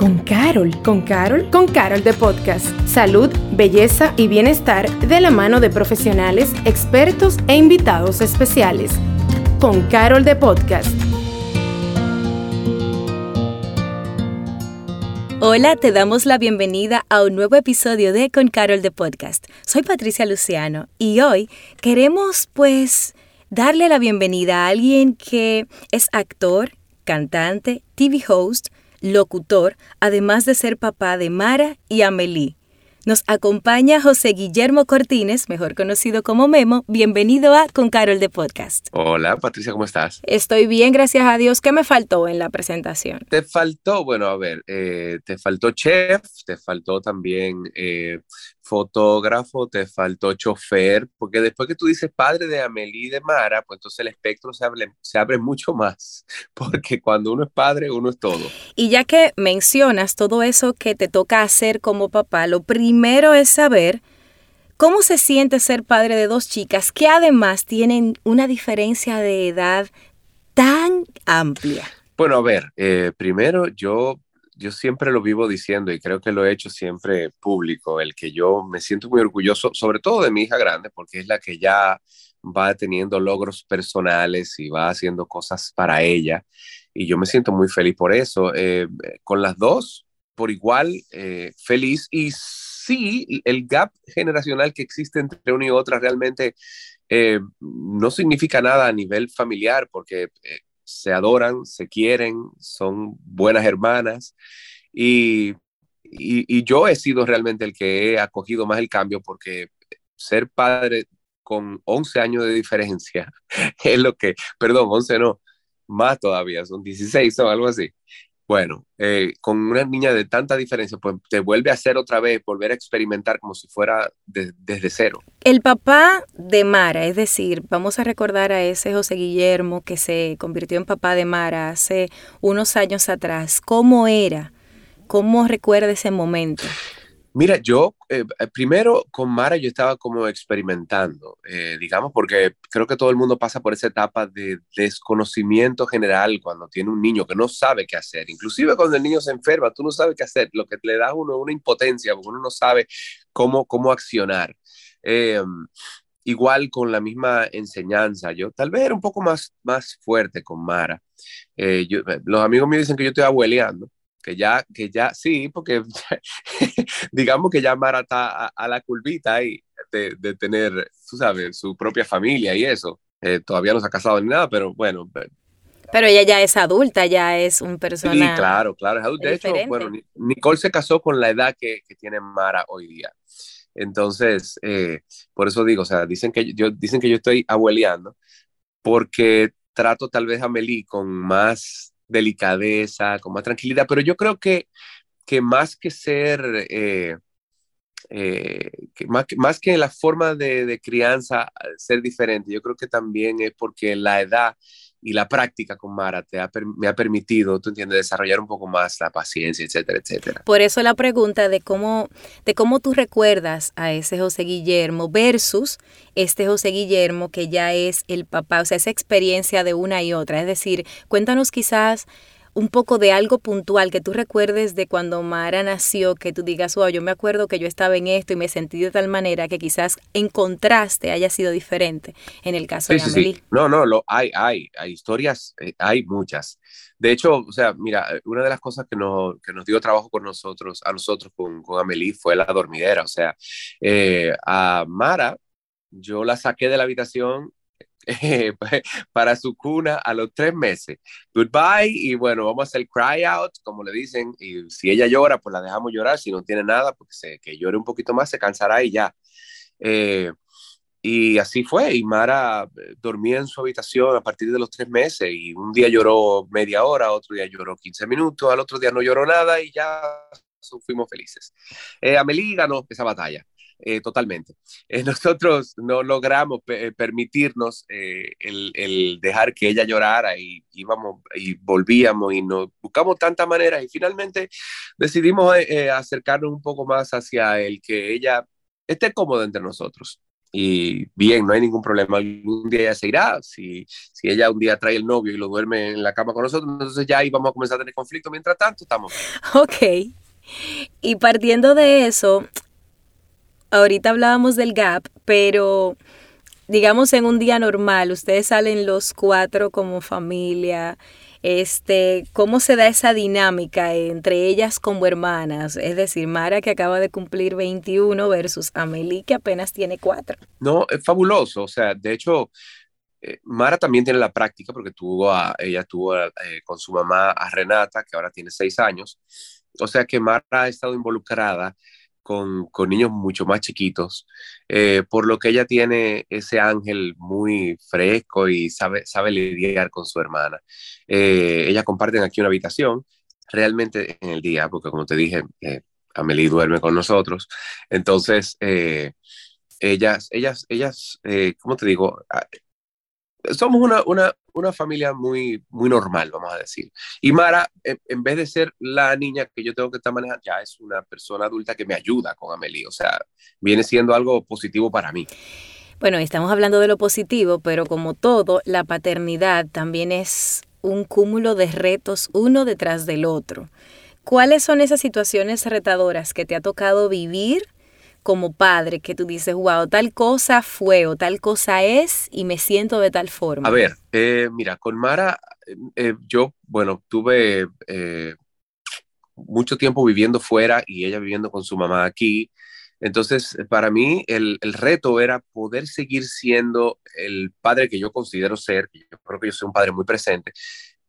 con Carol. ¿Con Carol? Con Carol de Podcast. Salud, belleza y bienestar de la mano de profesionales, expertos e invitados especiales. Con Carol de Podcast. Hola, te damos la bienvenida a un nuevo episodio de Con Carol de Podcast. Soy Patricia Luciano y hoy queremos pues darle la bienvenida a alguien que es actor, cantante, TV host, locutor, además de ser papá de Mara y Amelie. Nos acompaña José Guillermo Cortines, mejor conocido como Memo. Bienvenido a Con Carol de Podcast. Hola, Patricia, ¿cómo estás? Estoy bien, gracias a Dios. ¿Qué me faltó en la presentación? Te faltó, bueno, a ver, eh, te faltó chef, te faltó también eh, fotógrafo, te faltó chofer, porque después que tú dices padre de Amelie y de Mara, pues entonces el espectro se abre, se abre mucho más, porque cuando uno es padre, uno es todo. Y ya que mencionas todo eso que te toca hacer como papá, lo primero es saber cómo se siente ser padre de dos chicas que además tienen una diferencia de edad tan amplia. Bueno, a ver, eh, primero yo yo siempre lo vivo diciendo y creo que lo he hecho siempre público, el que yo me siento muy orgulloso, sobre todo de mi hija grande, porque es la que ya va teniendo logros personales y va haciendo cosas para ella. Y yo me siento muy feliz por eso. Eh, con las dos, por igual, eh, feliz. Y sí, el gap generacional que existe entre una y otra realmente eh, no significa nada a nivel familiar, porque se adoran, se quieren, son buenas hermanas y, y, yo he sido realmente el que he acogido más el cambio porque ser padre con 11 años de diferencia es lo que, perdón, 11 no, más todavía, son 16 o algo así. Bueno, eh, con una niña de tanta diferencia, pues te vuelve a hacer otra vez, volver a experimentar como si fuera desde cero. El papá de Mara, es decir, vamos a recordar a ese José Guillermo que se convirtió en papá de Mara hace unos años atrás, ¿cómo era? ¿Cómo recuerda ese momento? Mira, yo eh, eh, primero con Mara yo estaba como experimentando, eh, digamos, porque creo que todo el mundo pasa por esa etapa de desconocimiento general cuando tiene un niño que no sabe qué hacer. Inclusive cuando el niño se enferma, tú no sabes qué hacer, lo que le da a uno una impotencia, porque uno no sabe cómo, cómo accionar. igual con la misma enseñanza, yo tal vez era un poco más, más fuerte con Mara. los amigos me dicen que yo estoy abueleando que ya, que ya, sí, porque digamos que ya Mara está a, la curvita ahí de, de, tener, tú sabes, su propia familia y eso. Eh, todavía no se ha casado ni nada, pero bueno. Pero ella ya es adulta, ya es un personaje. Sí, claro, claro, es adulta. De hecho, bueno, Nicole se casó con la edad que, que tiene Mara hoy día. Entonces, eh, por eso digo, o sea, dicen que yo, dicen que yo estoy abueleando porque trato tal vez a Meli con más delicadeza, con más tranquilidad, pero yo creo que, que más que ser, eh, eh, que más, más, que la forma de, de, crianza ser diferente, yo creo que también es porque la edad y la práctica con Mara te me ha permitido, tú entiendes, desarrollar un poco más la paciencia, etcétera, etcétera. Por eso la pregunta de cómo, de cómo tú recuerdas a ese José Guillermo versus este José Guillermo que ya es el papá, o sea, esa experiencia de una y otra. Es decir, cuéntanos quizás un poco de algo puntual que tú recuerdes de cuando Mara nació, que tú digas, wow, yo me acuerdo que yo estaba en esto y me sentí de tal manera que quizás en contraste haya sido diferente en el caso de Amelie. Sí, No, no, lo, hay, hay, hay historias, eh, hay muchas. De hecho, o sea, mira, una de las cosas que nos, que nos dio trabajo con nosotros, a nosotros con, con Amelie fue la dormidera. O sea, eh, a Mara, yo la saqué de la habitación para su cuna a los tres meses. Goodbye y bueno, vamos a hacer cry out, como le dicen, y si ella llora, pues la dejamos llorar, si no tiene nada, porque se, que llore un poquito más, se cansará y ya. Eh, y así fue, y Mara eh, dormía en su habitación a partir de los tres meses, y un día lloró media hora, otro día lloró 15 minutos, al otro día no lloró nada y ya fuimos felices. Eh, Amelie ganó esa batalla. Eh, totalmente. Eh, nosotros no logramos eh, permitirnos el, dejar que ella llorara y íbamos y volvíamos y nos buscamos tantas maneras y finalmente decidimos acercarnos un poco más hacia el que ella esté cómoda entre nosotros. y bien, no hay ningún problema. Algún día ella se irá. Si, si ella un día trae el novio y lo duerme en la cama con nosotros, entonces ya ahí vamos a comenzar a tener conflicto. Mientras tanto, estamos. Ok. Y partiendo de eso, ahorita hablábamos del gap, pero digamos en un día normal, ustedes salen los cuatro como familia, este, ¿cómo se da esa dinámica entre ellas como hermanas? Es decir, Mara que acaba de cumplir 21 versus Amelie que apenas tiene 4. No, es fabuloso, o sea, de hecho, eh, Mara también tiene la práctica porque tuvo a, ella tuvo eh, con su mamá a Renata, que ahora tiene 6 años, o sea que Mara ha estado involucrada con, niños mucho más chiquitos, eh, por lo que ella tiene ese ángel muy fresco y sabe, sabe lidiar con su hermana. Eh, ellas comparten aquí una habitación, realmente en el día, porque como te dije, eh, Amelie duerme con nosotros, entonces ellas, ellas, ellas, ¿cómo te digo? Somos una, una, una, familia muy, muy normal, vamos a decir. Y Mara, en, vez de ser la niña que yo tengo que estar manejando, ya es una persona adulta que me ayuda con Amelie. O sea, viene siendo algo positivo para mí. Bueno, estamos hablando de lo positivo, pero como todo, la paternidad también es un cúmulo de retos uno detrás del otro. ¿Cuáles son esas situaciones retadoras que te ha tocado vivir como padre que tú dices, wow, tal cosa fue o tal cosa es y me siento de tal forma? A ver, eh, mira, con Mara, eh, yo, bueno, tuve eh, mucho tiempo viviendo fuera y ella viviendo con su mamá aquí. Entonces, para mí el, el, reto era poder seguir siendo el padre que yo considero ser, yo creo que yo soy un padre muy presente,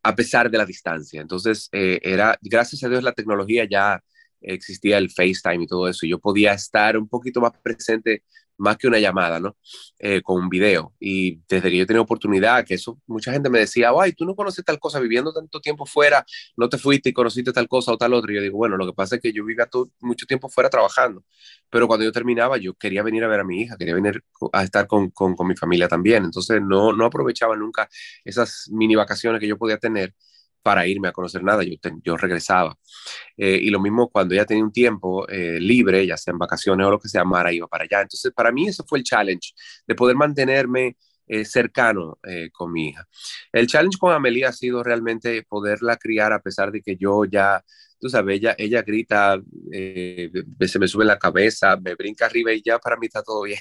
a pesar de la distancia. Entonces, era, gracias a Dios, la tecnología ya existía el FaceTime y todo eso, y yo podía estar un poquito más presente más que una llamada, ¿no? Eh, con un video. Y desde que yo tenía oportunidad, que eso, mucha gente me decía, ay, tú no conoces tal cosa, viviendo tanto tiempo fuera, no te fuiste y conociste tal cosa o tal otra. Y yo digo, bueno, lo que pasa es que yo vivía todo, mucho tiempo fuera trabajando, pero cuando yo terminaba, yo quería venir a ver a mi hija, quería venir a estar con, con, con mi familia también. Entonces, no, no aprovechaba nunca esas mini vacaciones que yo podía tener para irme a conocer nada, yo, yo regresaba. Eh, y lo mismo cuando ella tenía un tiempo eh, libre, ya sea en vacaciones o lo que sea, Mara iba para allá. Entonces, para mí ese fue el challenge, de poder mantenerme eh, cercano con mi hija. El challenge con Amelia ha sido realmente poderla criar a pesar de que yo ya tú sabes, ella, ella grita, se me sube la cabeza, me brinca arriba y ya para mí está todo bien.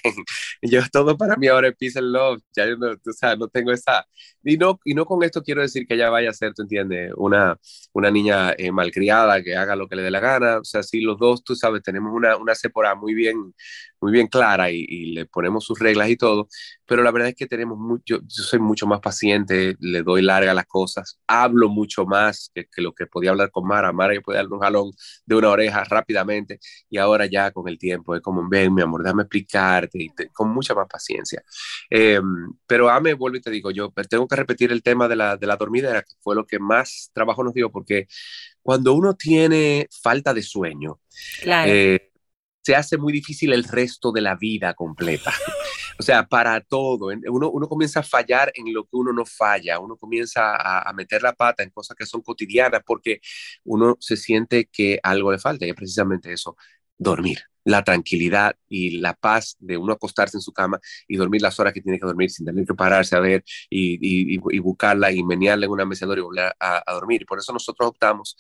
yo todo para mí ahora es peace and love, ya yo no, o sea, no tengo esa, y no, y no con esto quiero decir que ella vaya a ser, tú entiendes, una, una niña eh, malcriada que haga lo que le dé la gana, o sea, si los dos, tú sabes, tenemos una, una muy bien, muy bien clara y, le ponemos sus reglas y todo, pero la verdad es que tenemos mucho, yo soy mucho más paciente, le doy larga las cosas, hablo mucho más que, lo que podía hablar con Mara, Mara yo darle un jalón de una oreja rápidamente y ahora ya con el tiempo es como, ven mi amor, déjame explicarte y con mucha más paciencia. Eh, pero Ame, vuelvo y te digo, yo tengo que repetir el tema de la, de la dormidera, que fue lo que más trabajo nos dio, porque cuando uno tiene falta de sueño, claro. eh, se hace muy difícil el resto de la vida completa. O sea, para todo. Uno, uno comienza a fallar en lo que uno no falla, uno comienza a, a, meter la pata en cosas que son cotidianas porque uno se siente que algo le falta y es precisamente eso, dormir. La tranquilidad y la paz de uno acostarse en su cama y dormir las horas que tiene que dormir sin tener que pararse a ver y, y, y buscarla y menearla en una mecedora y volver a, a dormir. Por eso nosotros optamos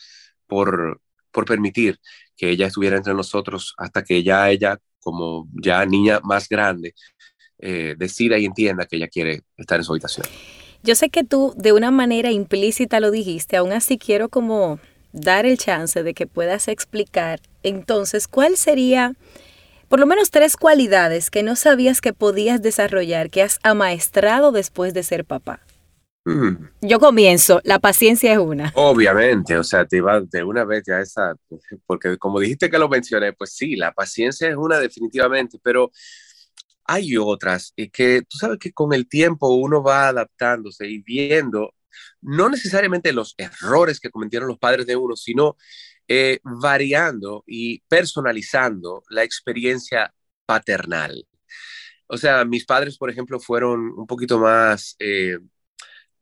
por, por permitir que ella estuviera entre nosotros hasta que ya ella, como ya niña más grande, eh, decida y entienda que ella quiere estar en su habitación. Yo sé que tú de una manera implícita lo dijiste, aún así quiero como dar el chance de que puedas explicar entonces cuál sería por lo menos tres cualidades que no sabías que podías desarrollar, que has amaestrado después de ser papá. Mm. Yo comienzo, la paciencia es una. Obviamente, o sea, te iba de una vez ya esa, porque como dijiste que lo mencioné, pues sí, la paciencia es una definitivamente, pero hay otras y que tú sabes que con el tiempo uno va adaptándose y viendo no necesariamente los errores que cometieron los padres de uno, sino eh, variando y personalizando la experiencia paternal. O sea, mis padres, por ejemplo, fueron un poquito más... Eh,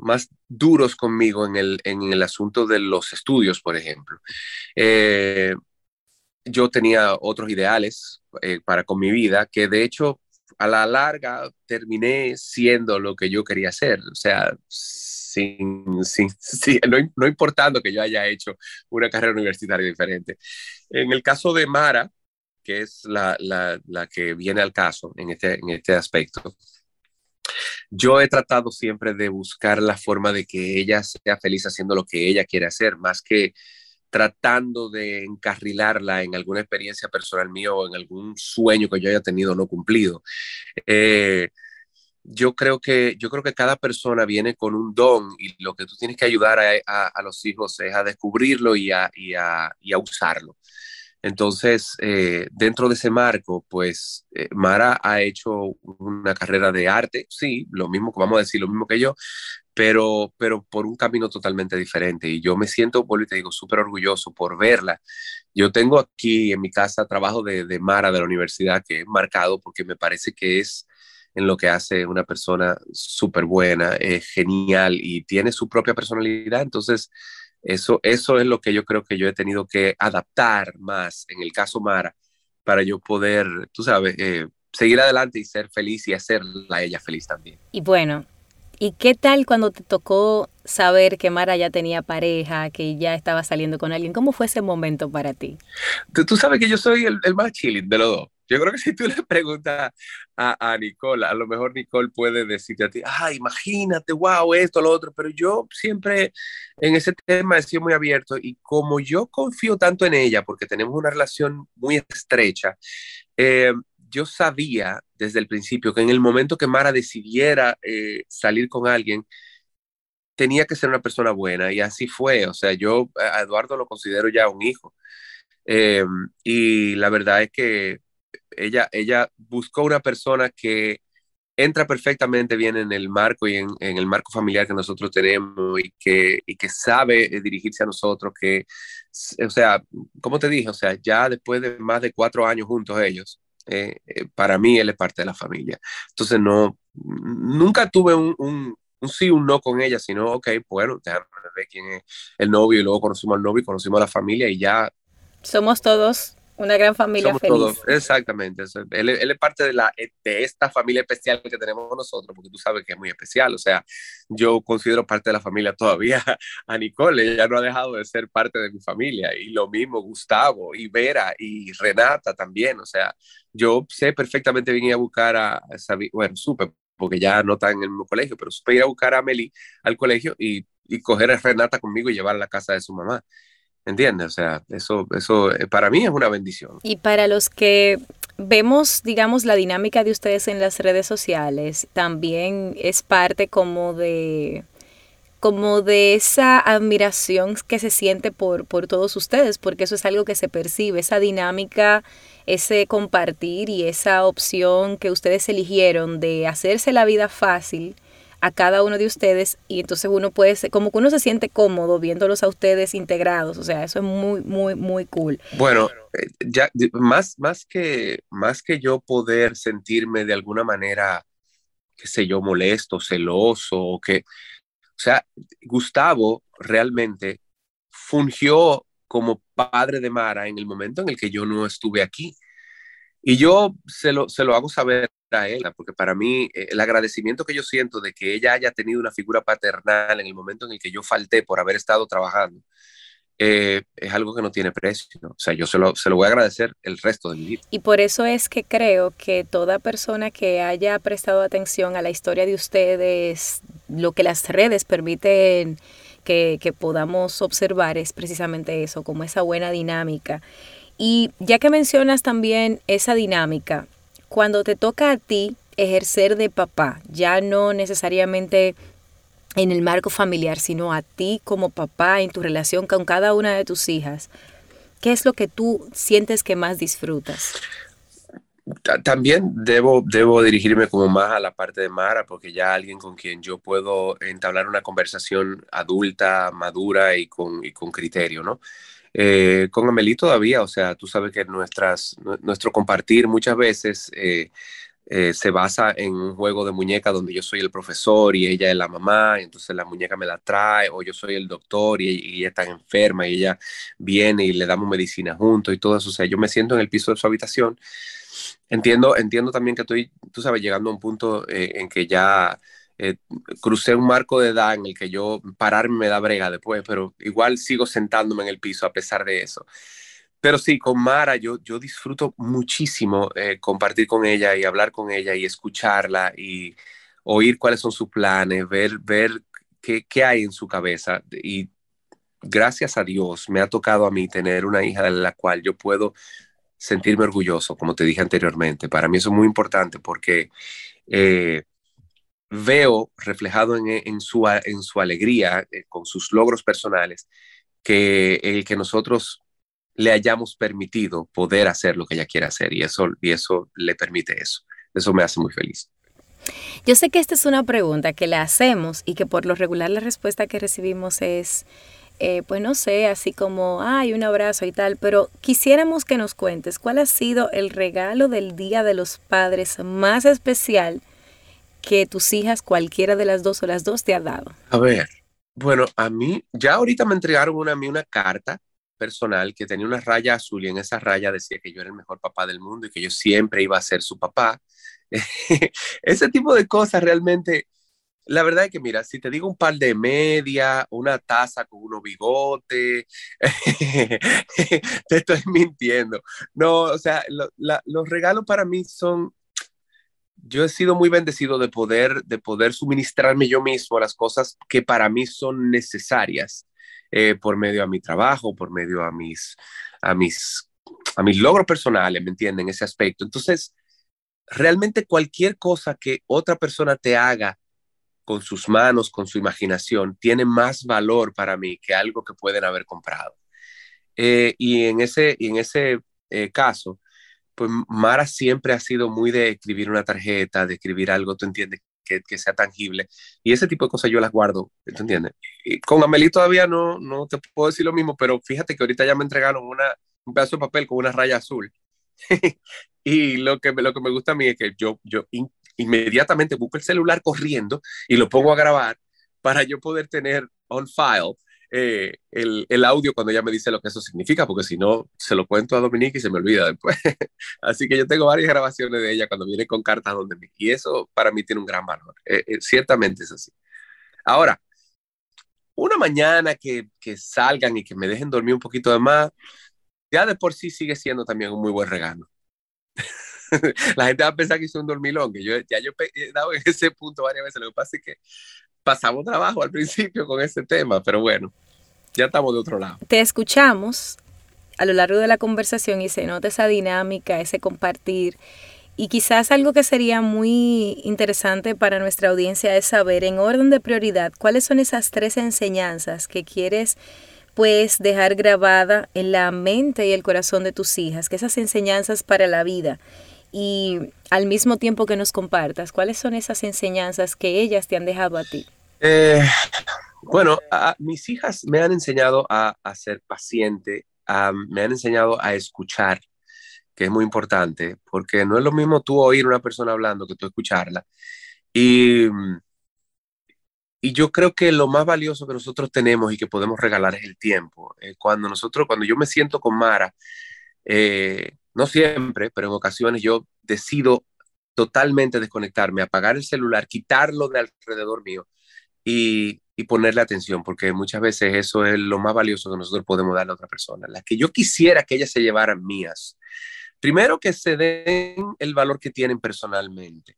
más duros conmigo en el, en el asunto de los estudios, por ejemplo. Eh, yo tenía otros ideales para con mi vida que de hecho a la larga terminé siendo lo que yo quería ser, o sea, sin, sin, no, importando que yo haya hecho una carrera universitaria diferente. En el caso de Mara, que es la, la, la que viene al caso en este, en este aspecto, yo he tratado siempre de buscar la forma de que ella sea feliz haciendo lo que ella quiere hacer, más que tratando de encarrilarla en alguna experiencia personal mía o en algún sueño que yo haya tenido no cumplido. Eh, yo creo que yo creo que cada persona viene con un don y lo que tú tienes que ayudar a, los hijos es a descubrirlo y a, y a, usarlo. Entonces, eh, dentro de ese marco, pues eh, Mara ha hecho una carrera de arte, sí, lo mismo, vamos a decir, lo mismo que yo, pero, pero por un camino totalmente diferente. Y yo me siento, vuelvo y te digo, súper orgulloso por verla. Yo tengo aquí en mi casa trabajo de, de Mara de la universidad que es marcado porque me parece que es en lo que hace una persona súper buena, es genial y tiene su propia personalidad. Entonces, eso, eso es lo que yo creo que yo he tenido que adaptar más en el caso Mara para yo poder, tú sabes, eh, seguir adelante y ser feliz y hacerla ella feliz también. Y bueno, ¿y qué tal cuando te tocó saber que Mara ya tenía pareja, que ya estaba saliendo con alguien? ¿Cómo fue ese momento para ti? Tú, sabes que yo soy el, el más chilling de los dos. Yo creo que si tú le preguntas a, a, Nicole, a lo mejor Nicole puede decirte a ti, ah, imagínate, wow, esto, lo otro, pero yo siempre en ese tema he sido muy abierto y como yo confío tanto en ella, porque tenemos una relación muy estrecha, eh, yo sabía desde el principio que en el momento que Mara decidiera eh, salir con alguien, tenía que ser una persona buena y así fue. O sea, yo a Eduardo lo considero ya un hijo. Eh, y la verdad es que ella, ella buscó una persona que entra perfectamente bien en el marco y en, el marco familiar que nosotros tenemos y que, y que sabe eh, dirigirse a nosotros, que, o sea, como te dije, o sea, ya después de más de cuatro años juntos ellos, eh, eh, para mí él es parte de la familia. Entonces, no, nunca tuve un, un, un sí, un no con ella, sino, ok, bueno, déjame ver quién es el novio y luego conocimos al novio y conocimos a la familia y ya. Somos todos una gran familia feliz. Todos, exactamente. Él, es parte de, la, de esta familia especial que tenemos nosotros, porque tú sabes que es muy especial. O sea, yo considero parte de la familia todavía a Nicole. Ella no ha dejado de ser parte de mi familia. Y lo mismo Gustavo y Vera y Renata también. O sea, yo sé perfectamente bien ir a buscar a, a bueno, supe, porque ya no está en el mismo colegio, pero supe ir a buscar a Meli al colegio y, y coger a Renata conmigo y llevarla a la casa de su mamá. ¿Entiendes? O sea, eso, eso eh, para mí es una bendición. Y para los que vemos, digamos, la dinámica de ustedes en las redes sociales, también es parte como de como de esa admiración que se siente por, por todos ustedes, porque eso es algo que se percibe, esa dinámica, ese compartir y esa opción que ustedes eligieron de hacerse la vida fácil a cada uno de ustedes y entonces uno puede, ser, como que uno se siente cómodo viéndolos a ustedes integrados, o sea, eso es muy, muy, muy cool. Bueno, eh, ya más, más, que, más que yo poder sentirme de alguna manera, qué sé yo, molesto, celoso, o que, o sea, Gustavo realmente fungió como padre de Mara en el momento en el que yo no estuve aquí. Y yo se lo, se lo hago saber a ella, porque para mí eh, el agradecimiento que yo siento de que ella haya tenido una figura paternal en el momento en el que yo falté por haber estado trabajando, eh, es algo que no tiene precio. O sea, yo se lo, se lo voy a agradecer el resto de mi vida. Y por eso es que creo que toda persona que haya prestado atención a la historia de ustedes, lo que las redes permiten que, que podamos observar es precisamente eso, como esa buena dinámica. Y ya que mencionas también esa dinámica, cuando te toca a ti ejercer de papá, ya no necesariamente en el marco familiar, sino a ti como papá en tu relación con cada una de tus hijas, ¿qué es lo que tú sientes que más disfrutas? También debo, debo dirigirme como más a la parte de Mara, porque ya alguien con quien yo puedo entablar una conversación adulta, madura y con, y con criterio, ¿no? Eh, con Amelie todavía, o sea, tú sabes que nuestras, nuestro compartir muchas veces eh, eh, se basa en un juego de muñeca donde yo soy el profesor y ella es la mamá, y entonces la muñeca me la trae, o yo soy el doctor y, ella está enferma y ella viene y le damos medicina juntos y todo eso. O sea, yo me siento en el piso de su habitación. Entiendo, entiendo también que estoy, tú sabes, llegando a un punto en que ya eh, crucé un marco de edad en el que yo pararme me da brega después, pero igual sigo sentándome en el piso a pesar de eso. Pero sí, con Mara yo, yo disfruto muchísimo eh, compartir con ella y hablar con ella y escucharla y oír cuáles son sus planes, ver, ver qué, qué hay en su cabeza. Y gracias a Dios me ha tocado a mí tener una hija de la cual yo puedo sentirme orgulloso, como te dije anteriormente. Para mí eso es muy importante porque eh, veo reflejado en, en, su, en su alegría, eh, con sus logros personales, que el que nosotros le hayamos permitido poder hacer lo que ella quiere hacer y eso, y eso le permite eso. Eso me hace muy feliz. Yo sé que esta es una pregunta que le hacemos y que por lo regular la respuesta que recibimos es, eh, pues no sé, así como, ay, un abrazo y tal, pero quisiéramos que nos cuentes cuál ha sido el regalo del Día de los Padres más especial que tus hijas, cualquiera de las dos o las dos, te ha dado. A ver, bueno, a mí, ya ahorita me entregaron una, a mí una carta personal que tenía una raya azul y en esa raya decía que yo era el mejor papá del mundo y que yo siempre iba a ser su papá. Ese tipo de cosas realmente, la verdad es que mira, si te digo un par de media, una taza con unos bigotes, te estoy mintiendo. No, o sea, los regalos para mí son, yo he sido muy bendecido de poder, de poder suministrarme yo mismo las cosas que para mí son necesarias eh, por medio a mi trabajo, por medio a mis, a mis, a mis logros personales, ¿me entienden? Ese aspecto. Entonces, realmente cualquier cosa que otra persona te haga con sus manos, con su imaginación, tiene más valor para mí que algo que pueden haber comprado. Eh, y en ese, en ese eh, caso, pues Mara siempre ha sido muy de escribir una tarjeta, de escribir algo, tú entiendes, que, sea tangible. Y ese tipo de cosas yo las guardo, ¿tú entiendes? Y con Amelie todavía no, no te puedo decir lo mismo, pero fíjate que ahorita ya me entregaron una, un pedazo de papel con una raya azul. y lo que, lo que me gusta a mí es que yo, yo inmediatamente busco el celular corriendo y lo pongo a grabar para yo poder tener on file eh, el, el, audio cuando ella me dice lo que eso significa, porque si no, se lo cuento a Dominique y se me olvida después. Así que yo tengo varias grabaciones de ella cuando viene con cartas donde me, y eso para mí tiene un gran valor. Eh, eh, ciertamente es así. Ahora, una mañana que, que, salgan y que me dejen dormir un poquito de más, ya de por sí sigue siendo también un muy buen regalo. La gente va a pensar que hice un dormilón, que yo ya yo he dado en ese punto varias veces. Lo que pasa es que pasamos trabajo al principio con ese tema, pero bueno, ya estamos de otro lado. Te escuchamos a lo largo de la conversación y se nota esa dinámica, ese compartir. Y quizás algo que sería muy interesante para nuestra audiencia es saber en orden de prioridad cuáles son esas tres enseñanzas que quieres pues dejar grabada en la mente y el corazón de tus hijas, que esas enseñanzas para la vida y al mismo tiempo que nos compartas, ¿cuáles son esas enseñanzas que ellas te han dejado a ti? Eh, bueno, mis hijas me han enseñado a, ser paciente, me han enseñado a escuchar, que es muy importante, porque no es lo mismo tú oír una persona hablando que tú escucharla. Y, y yo creo que lo más valioso que nosotros tenemos y que podemos regalar es el tiempo. Eh, cuando nosotros, cuando yo me siento con Mara, eh, no siempre, pero en ocasiones yo decido totalmente desconectarme, apagar el celular, quitarlo de alrededor mío y, ponerle atención, porque muchas veces eso es lo más valioso que nosotros podemos darle a otra persona. Las que yo quisiera que ellas se llevaran mías. Primero que se den el valor que tienen personalmente,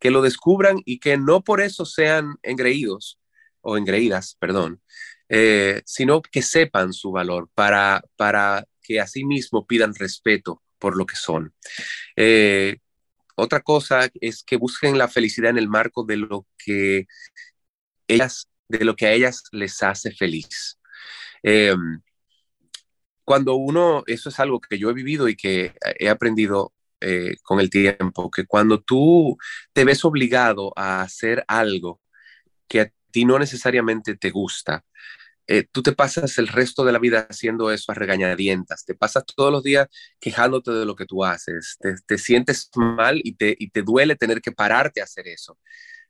que lo descubran y que no por eso sean engreídos o engreídas, perdón, eh, sino que sepan su valor para, para que mismo pidan respeto por lo que son. Eh, otra cosa es que busquen la felicidad en el marco de lo que ellas, de lo que a ellas les hace feliz. Em, cuando uno, eso es algo que yo he vivido y que he aprendido eh, con el tiempo, que cuando tú te ves obligado a hacer algo que a ti no necesariamente te gusta, eh, tú te pasas el resto de la vida haciendo eso a regañadientas, te pasas todos los días quejándote de lo que tú haces, te, sientes mal y te, y te duele tener que pararte a hacer eso.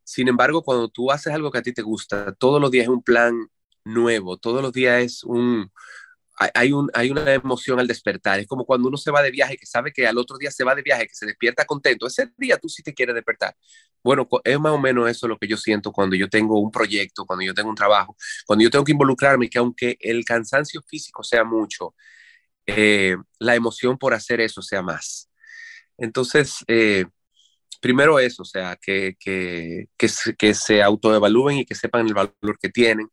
Sin embargo, cuando tú haces algo que a ti te gusta, todos los días es un plan nuevo, todos los días es un, hay, un, hay una emoción al despertar. Es como cuando uno se va de viaje, que sabe que al otro día se va de viaje, que se despierta contento. Ese día tú sí te quieres despertar. Bueno, es más o menos eso lo que yo siento cuando yo tengo un proyecto, cuando yo tengo un trabajo, cuando yo tengo que involucrarme, que aunque el cansancio físico sea mucho, eh, la emoción por hacer eso sea más. Entonces, eh, primero eso, o sea, que, que, que, que se autoevalúen y que sepan el valor que tienen,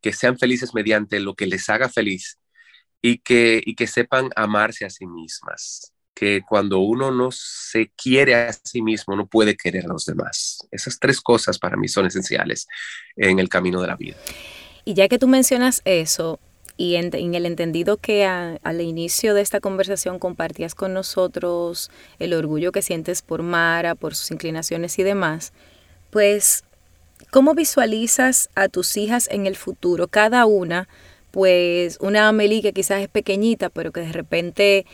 que sean felices mediante lo que les haga feliz y que, y que sepan amarse a sí mismas, que cuando uno no se quiere a sí mismo, no puede querer a los demás. Esas tres cosas para mí son esenciales en el camino de la vida. Y ya que tú mencionas eso, y en, el entendido que al inicio de esta conversación compartías con nosotros el orgullo que sientes por Mara, por sus inclinaciones y demás, pues, ¿cómo visualizas a tus hijas en el futuro? Cada una pues una Amelie que quizás es pequeñita, pero que de repente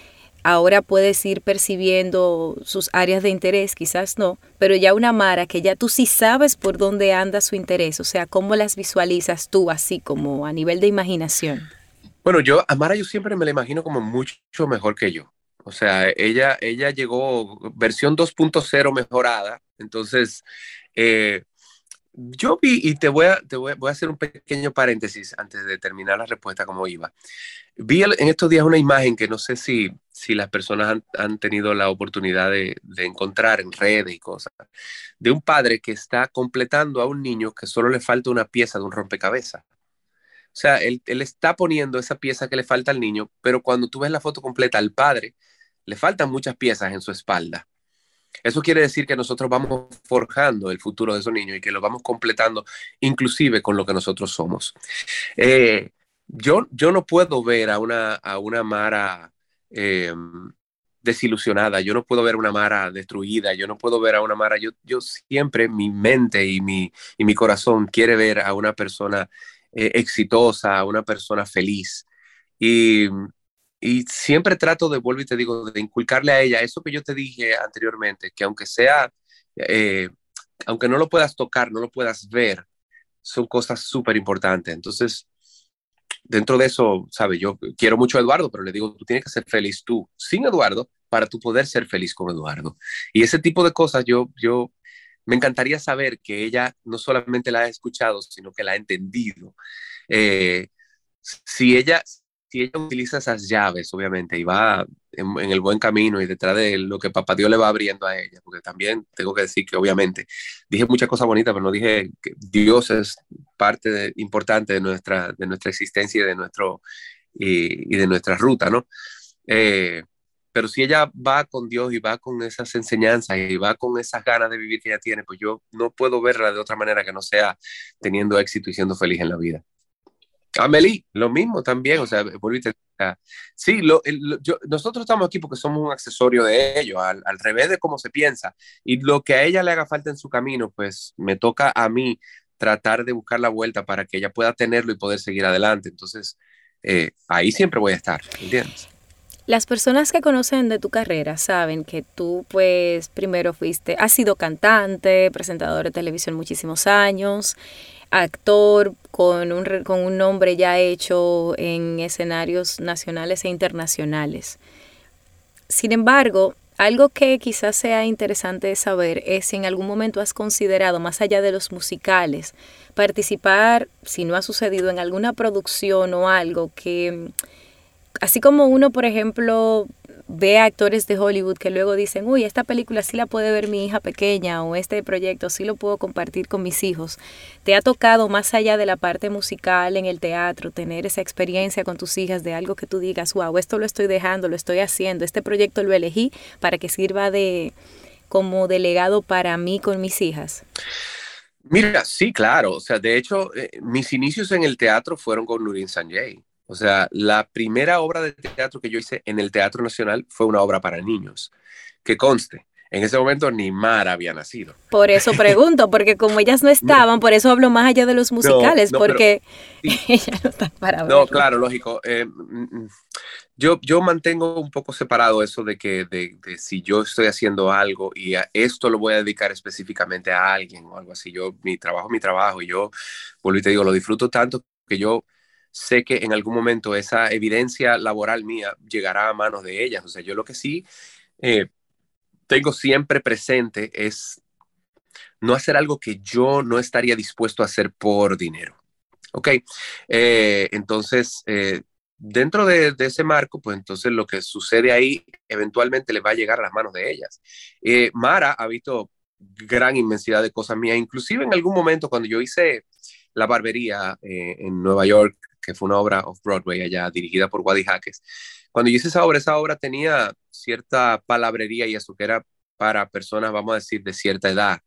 ahora puedes ir percibiendo sus áreas de interés, quizás no, pero ya una Mara que ya tú sí sabes por dónde anda su interés, o sea, cómo las visualizas tú así como a nivel de imaginación. Bueno, yo a Mara yo siempre me la imagino como mucho mejor que yo. O sea, ella, ella llegó versión 2.0 mejorada, entonces eh, yo vi, y te voy, a, te voy, a hacer un pequeño paréntesis antes de terminar la respuesta como iba. Vi en estos días una imagen que no sé si, si las personas han, tenido la oportunidad de, encontrar en redes y cosas, de un padre que está completando a un niño que solo le falta una pieza de un rompecabezas. O sea, él, él está poniendo esa pieza que le falta al niño, pero cuando tú ves la foto completa al padre, le faltan muchas piezas en su espalda. Eso quiere decir que nosotros vamos forjando el futuro de esos niños y que lo vamos completando inclusive con lo que nosotros somos. Eh, yo, yo no puedo ver a una, a una Mara eh, desilusionada, yo no puedo ver a una Mara destruida, yo no puedo ver a una Mara, yo, yo siempre mi mente y mi, y mi corazón quiere ver a una persona eh, exitosa, a una persona feliz. Y, y siempre trato de, vuelvo y te digo, de inculcarle a ella eso que yo te dije anteriormente, que aunque sea, eh, aunque no lo puedas tocar, no lo puedas ver, son cosas súper importantes. Entonces, dentro de eso, ¿sabes? Yo quiero mucho a Eduardo, pero le digo, tú tienes que ser feliz tú, sin Eduardo, para tú poder ser feliz con Eduardo. Y ese tipo de cosas, yo, yo me encantaría saber que ella no solamente la ha escuchado, sino que la ha entendido. Eh, si ella, si ella utiliza esas llaves, obviamente, y va en, el buen camino y detrás de lo que papá Dios le va abriendo a ella, porque también tengo que decir que obviamente dije muchas cosas bonitas, pero no dije que Dios es parte importante de nuestra, de nuestra existencia y de, nuestro, y, de nuestra ruta, ¿no? Eh, pero si ella va con Dios y va con esas enseñanzas y va con esas ganas de vivir que ella tiene, pues yo no puedo verla de otra manera que no sea teniendo éxito y siendo feliz en la vida. Amelie, lo mismo también, o sea, sí, lo, nosotros estamos aquí porque somos un accesorio de ellos, al, revés de cómo se piensa, y lo que a ella le haga falta en su camino, pues me toca a mí tratar de buscar la vuelta para que ella pueda tenerlo y poder seguir adelante, entonces eh, ahí siempre voy a estar, ¿entiendes? Las personas que conocen de tu carrera saben que tú, pues, primero fuiste, has sido cantante, presentador de televisión muchísimos años, actor con un, con un nombre ya hecho en escenarios nacionales e internacionales. Sin embargo, algo que quizás sea interesante saber es si en algún momento has considerado, más allá de los musicales, participar, si no ha sucedido, en alguna producción o algo que, así como uno, por ejemplo, ve a actores de Hollywood que luego dicen, uy, esta película sí la puede ver mi hija pequeña o este proyecto sí lo puedo compartir con mis hijos. ¿Te ha tocado más allá de la parte musical en el teatro tener esa experiencia con tus hijas de algo que tú digas, wow, esto lo estoy dejando, lo estoy haciendo, este proyecto lo elegí para que sirva de como delegado para mí con mis hijas? Mira, sí, claro. O sea, de hecho, eh, mis inicios en el teatro fueron con Nurin Sanjay. O sea, la primera obra de teatro que yo hice en el Teatro Nacional fue una obra para niños. Que conste, en ese momento ni Mara había nacido. Por eso pregunto, porque como ellas no estaban, por eso hablo más allá de los musicales, porque ellas no están para verlo. No, claro, lógico. Eh, mm, mm, yo, yo mantengo un poco separado eso de que de, si yo estoy haciendo algo y a esto lo voy a dedicar específicamente a alguien o algo así. Yo, mi trabajo, mi trabajo, y yo, vuelvo y te digo, lo disfruto tanto que yo sé que en algún momento esa evidencia laboral mía llegará a manos de ellas. O sea, yo lo que sí eh, tengo siempre presente es no hacer algo que yo no estaría dispuesto a hacer por dinero. ¿Ok? Eh, entonces, eh, dentro de, ese marco, pues entonces lo que sucede ahí eventualmente le va a llegar a las manos de ellas. Eh, Mara ha visto gran inmensidad de cosas mías, inclusive en algún momento cuando yo hice la barbería en Nueva York, que fue una obra of Broadway allá dirigida por Waddy Jaques, cuando yo hice esa obra, esa obra tenía cierta palabrería y eso que era para personas, vamos a decir, de cierta edad,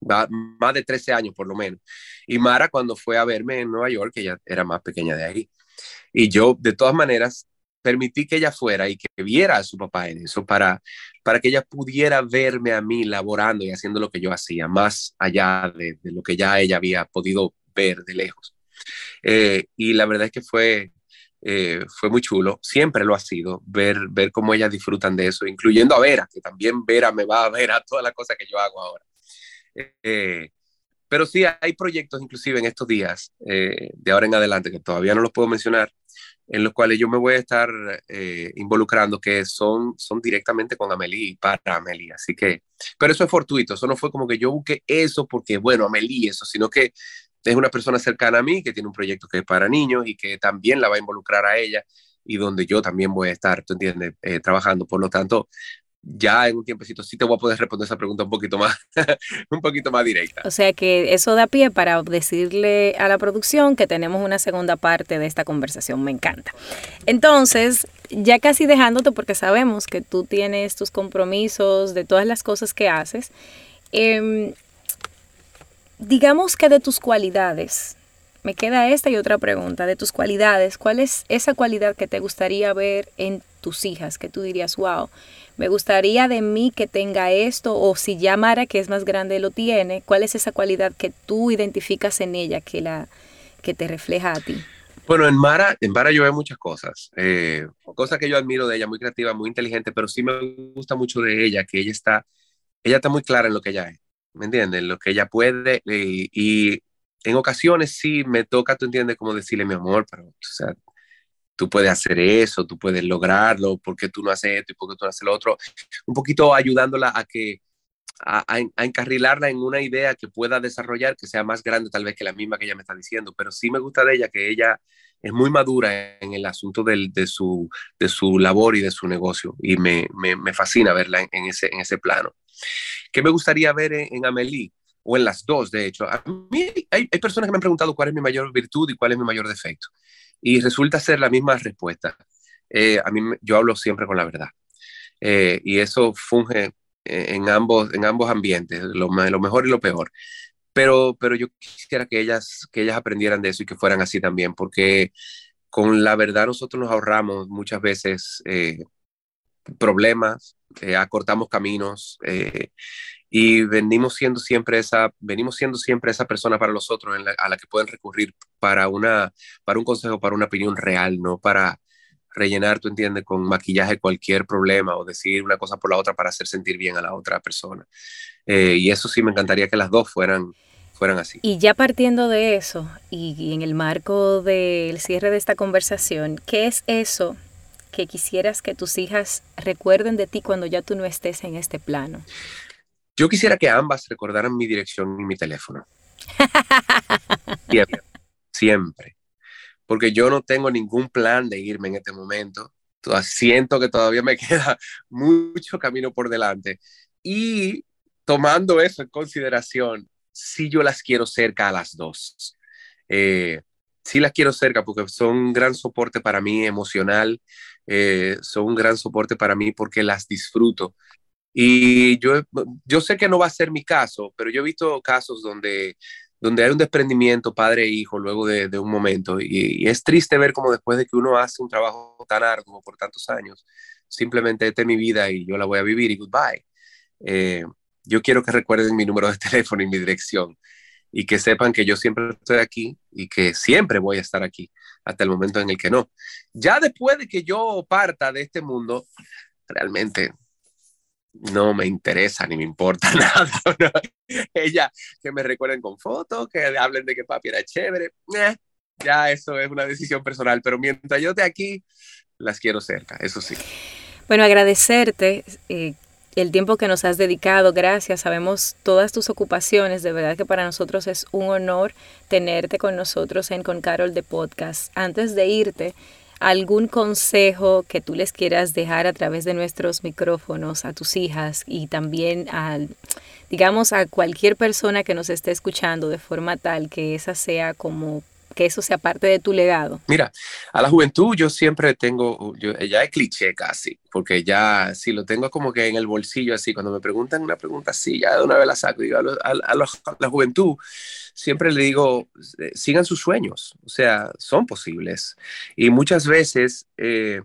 más de 13 años por lo menos. Y Mara cuando fue a verme en Nueva York, ella era más pequeña de ahí. Y yo, de todas maneras, permití que ella fuera y que viera a su papá en eso para, para que ella pudiera verme a mí laborando y haciendo lo que yo hacía, más allá de, lo que ya ella había podido ver de lejos. Eh, y la verdad es que fue, eh, fue muy chulo, siempre lo ha sido, ver, ver cómo ellas disfrutan de eso, incluyendo a Vera, que también Vera me va a ver a todas las cosas que yo hago ahora. Eh, pero sí, hay proyectos inclusive en estos días, eh, de ahora en adelante, que todavía no los puedo mencionar, en los cuales yo me voy a estar involucrando, que son, son directamente con Amelie y para Amelie. Así que, pero eso es fortuito, eso no fue como que yo busqué eso porque, bueno, Amelie, eso, sino que es una persona cercana a mí que tiene un proyecto que es para niños y que también la va a involucrar a ella y donde yo también voy a estar, tú entiendes, eh, trabajando. Por lo tanto, ya en un tiempecito sí te voy a poder responder esa pregunta un poquito más, un poquito más directa. O sea que eso da pie para decirle a la producción que tenemos una segunda parte de esta conversación. Me encanta. Entonces, ya casi dejándote, porque sabemos que tú tienes tus compromisos de todas las cosas que haces. Eh, digamos que de tus cualidades, me queda esta y otra pregunta, de tus cualidades, ¿cuál es esa cualidad que te gustaría ver en tus hijas? Que tú dirías, wow, me gustaría de mí que tenga esto, o si ya Mara, que es más grande, lo tiene, ¿cuál es esa cualidad que tú identificas en ella, que, la, que te refleja a ti? Bueno, en Mara, en Mara yo veo muchas cosas, eh, cosas que yo admiro de ella, muy creativa, muy inteligente, pero sí me gusta mucho de ella, que ella está, ella está muy clara en lo que ella es. ¿Me entiendes? Lo que ella puede y, en ocasiones sí me toca, tú entiendes, como decirle, mi amor, pero, o sea, tú puedes hacer eso, tú puedes lograrlo, ¿por qué tú no haces esto y por qué tú no haces lo otro? Un poquito ayudándola a que, a, a, encarrilarla en una idea que pueda desarrollar, que sea más grande tal vez que la misma que ella me está diciendo, pero sí me gusta de ella que ella es muy madura en el asunto de, su, de su labor y de su negocio y me, me, fascina verla en, ese, en ese plano. ¿Qué me gustaría ver en, Amelie? O en las dos, de hecho. A mí hay, hay, personas que me han preguntado cuál es mi mayor virtud y cuál es mi mayor defecto. Y resulta ser la misma respuesta. Eh, a mí, yo hablo siempre con la verdad. Eh, y eso funge en ambos, en ambos ambientes, lo, lo mejor y lo peor. Pero, pero yo quisiera que ellas, que ellas aprendieran de eso y que fueran así también, porque con la verdad nosotros nos ahorramos muchas veces eh, problemas, eh, acortamos caminos eh, y venimos siendo siempre esa, venimos siendo siempre esa persona para los otros a la que pueden recurrir para, una, para un consejo, para una opinión real, no para rellenar, tú entiendes, con maquillaje cualquier problema o decir una cosa por la otra para hacer sentir bien a la otra persona. Eh, y eso sí me encantaría que las dos fueran, fueran así. Y ya partiendo de eso, y en el marco del cierre de esta conversación, ¿qué es eso que quisieras que tus hijas recuerden de ti cuando ya tú no estés en este plano? Yo quisiera que ambas recordaran mi dirección y mi teléfono. siempre, siempre. Porque yo no tengo ningún plan de irme en este momento. Siento que todavía me queda mucho camino por delante. Y tomando eso en consideración, sí yo las quiero cerca a las dos. Eh, sí las quiero cerca porque son un gran soporte para mí emocional, eh, son un gran soporte para mí porque las disfruto. Y yo, yo sé que no va a ser mi caso, pero yo he visto casos donde, donde hay un desprendimiento padre e hijo luego de, un momento. Y, es triste ver como después de que uno hace un trabajo tan arduo por tantos años, simplemente esta es mi vida y yo la voy a vivir y goodbye. eh, yo quiero que recuerden mi número de teléfono y mi dirección y que sepan que yo siempre estoy aquí y que siempre voy a estar aquí hasta el momento en el que no. Ya después de que yo parta de este mundo, realmente no me interesa ni me importa nada. Ella, que me recuerden con fotos, que hablen de que papi era chévere, eh, ya eso es una decisión personal, pero mientras yo esté aquí, las quiero cerca, eso sí. Bueno, agradecerte eh, el tiempo que nos has dedicado, gracias, sabemos todas tus ocupaciones, de verdad que para nosotros es un honor tenerte con nosotros en Con Carol de Podcast. Antes de irte, algún consejo que tú les quieras dejar a través de nuestros micrófonos a tus hijas y también a, digamos, a cualquier persona que nos esté escuchando de forma tal que esa sea como que eso sea parte de tu legado? Mira, a la juventud yo siempre tengo, yo, ya es cliché casi, porque ya si lo tengo como que en el bolsillo así, cuando me preguntan una pregunta así, ya de una vez la saco, digo, a, la juventud siempre le digo, eh, sigan sus sueños, o sea, son posibles. Y muchas veces... Eh,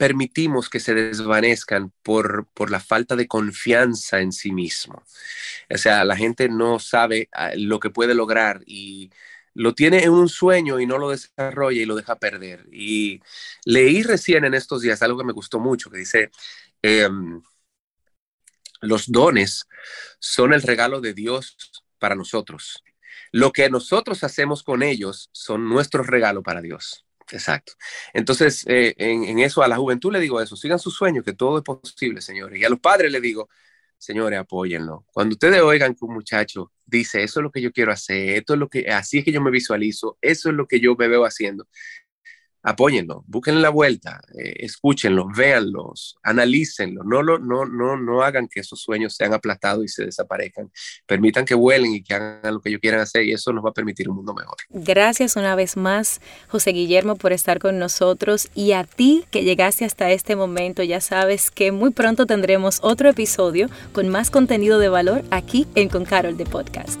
permitimos que se desvanezcan por, por, la falta de confianza en sí mismo. O sea, la gente no sabe ah, lo que puede lograr y lo tiene en un sueño y no lo desarrolla y lo deja perder. Y leí recién en estos días algo que me gustó mucho, que dice, em, los dones son el regalo de Dios para nosotros. Lo que nosotros hacemos con ellos son nuestro regalo para Dios. Exacto. Entonces, eh, en, eso a la juventud le digo eso, sigan sus sueños, que todo es posible, señores. Y a los padres le digo, señores, apóyenlo. Cuando ustedes oigan que un muchacho dice, eso es lo que yo quiero hacer, esto es lo que, así es que yo me visualizo, eso es lo que yo me veo haciendo, apóyenlo, busquen la vuelta, eh, escúchenlo, véanlos, analícenlo, no, lo, no, no, no hagan que esos sueños sean aplastados y se desaparezcan, permitan que vuelen y que hagan lo que ellos quieran hacer y eso nos va a permitir un mundo mejor. Gracias una vez más, José Guillermo, por estar con nosotros y a ti que llegaste hasta este momento, ya sabes que muy pronto tendremos otro episodio con más contenido de valor aquí en Con Carol de Podcast.